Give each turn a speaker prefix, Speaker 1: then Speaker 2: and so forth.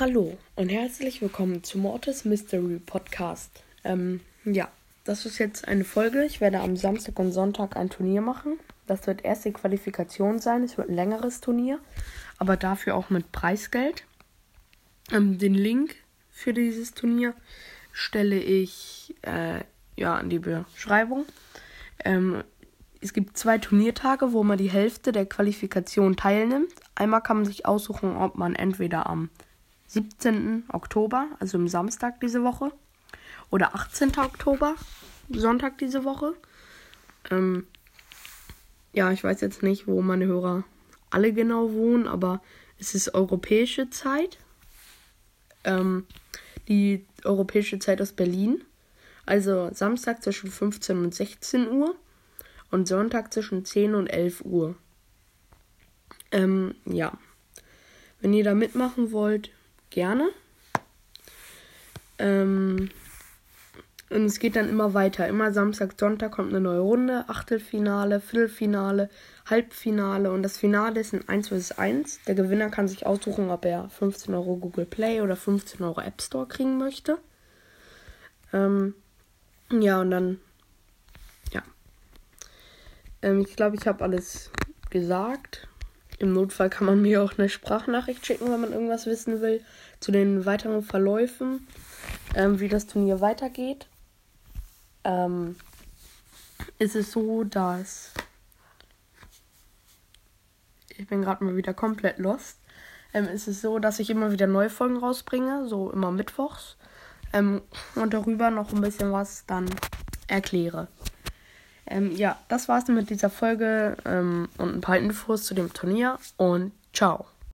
Speaker 1: Hallo und herzlich willkommen zu Mortis Mystery Podcast. Ähm, ja, das ist jetzt eine Folge. Ich werde am Samstag und Sonntag ein Turnier machen. Das wird erst die Qualifikation sein. Es wird ein längeres Turnier, aber dafür auch mit Preisgeld. Ähm, den Link für dieses Turnier stelle ich äh, ja in die Beschreibung. Ähm, es gibt zwei Turniertage, wo man die Hälfte der Qualifikation teilnimmt. Einmal kann man sich aussuchen, ob man entweder am 17. Oktober, also am Samstag diese Woche, oder 18. Oktober, Sonntag diese Woche. Ähm, ja, ich weiß jetzt nicht, wo meine Hörer alle genau wohnen, aber es ist europäische Zeit. Ähm, die europäische Zeit aus Berlin. Also Samstag zwischen 15 und 16 Uhr und Sonntag zwischen 10 und 11 Uhr. Ähm, ja. Wenn ihr da mitmachen wollt, gerne. Ähm, und es geht dann immer weiter. Immer Samstag, Sonntag kommt eine neue Runde. Achtelfinale, Viertelfinale, Halbfinale. Und das Finale ist ein 1 vs 1. Der Gewinner kann sich aussuchen, ob er 15 Euro Google Play oder 15 Euro App Store kriegen möchte. Ähm, ja, und dann. Ja. Ähm, ich glaube, ich habe alles gesagt. Im Notfall kann man mir auch eine Sprachnachricht schicken, wenn man irgendwas wissen will zu den weiteren Verläufen, ähm, wie das Turnier weitergeht. Ähm, ist es so, dass ich bin gerade mal wieder komplett lost. Ähm, ist es so, dass ich immer wieder neue Folgen rausbringe, so immer mittwochs. Ähm, und darüber noch ein bisschen was dann erkläre. Ähm, ja, das war's mit dieser Folge ähm, und ein paar Infos zu dem Turnier und ciao.